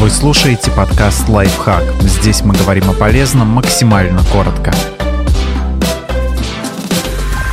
Вы слушаете подкаст «Лайфхак». Здесь мы говорим о полезном максимально коротко.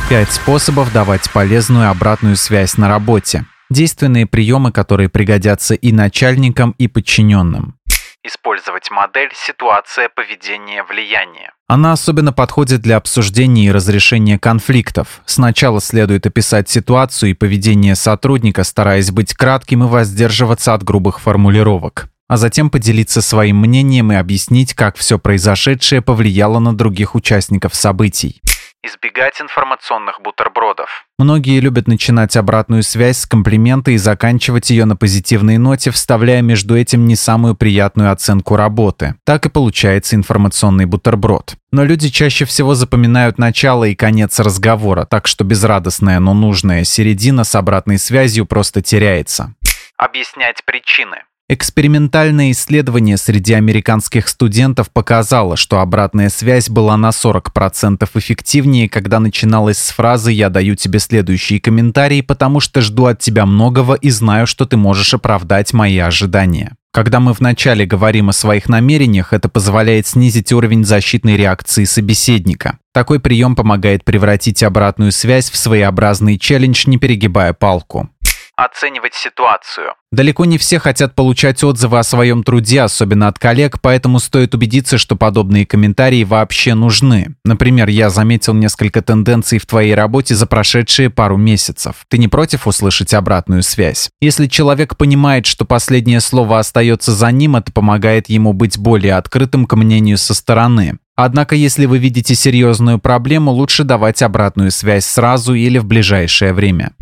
Пять способов давать полезную обратную связь на работе. Действенные приемы, которые пригодятся и начальникам, и подчиненным. Использовать модель «Ситуация, поведение, влияние». Она особенно подходит для обсуждения и разрешения конфликтов. Сначала следует описать ситуацию и поведение сотрудника, стараясь быть кратким и воздерживаться от грубых формулировок а затем поделиться своим мнением и объяснить, как все произошедшее повлияло на других участников событий. Избегать информационных бутербродов. Многие любят начинать обратную связь с комплимента и заканчивать ее на позитивной ноте, вставляя между этим не самую приятную оценку работы. Так и получается информационный бутерброд. Но люди чаще всего запоминают начало и конец разговора, так что безрадостная, но нужная середина с обратной связью просто теряется. Объяснять причины. Экспериментальное исследование среди американских студентов показало, что обратная связь была на 40% эффективнее, когда начиналась с фразы «Я даю тебе следующие комментарии, потому что жду от тебя многого и знаю, что ты можешь оправдать мои ожидания». Когда мы вначале говорим о своих намерениях, это позволяет снизить уровень защитной реакции собеседника. Такой прием помогает превратить обратную связь в своеобразный челлендж, не перегибая палку оценивать ситуацию. Далеко не все хотят получать отзывы о своем труде, особенно от коллег, поэтому стоит убедиться, что подобные комментарии вообще нужны. Например, я заметил несколько тенденций в твоей работе за прошедшие пару месяцев. Ты не против услышать обратную связь? Если человек понимает, что последнее слово остается за ним, это помогает ему быть более открытым к мнению со стороны. Однако, если вы видите серьезную проблему, лучше давать обратную связь сразу или в ближайшее время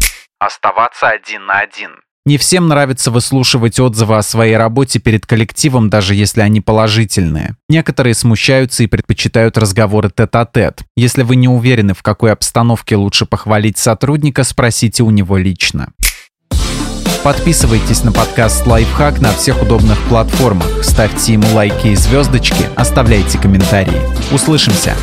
оставаться один на один. Не всем нравится выслушивать отзывы о своей работе перед коллективом, даже если они положительные. Некоторые смущаются и предпочитают разговоры тет-а-тет. -тет. Если вы не уверены, в какой обстановке лучше похвалить сотрудника, спросите у него лично. Подписывайтесь на подкаст «Лайфхак» на всех удобных платформах, ставьте ему лайки и звездочки, оставляйте комментарии. Услышимся!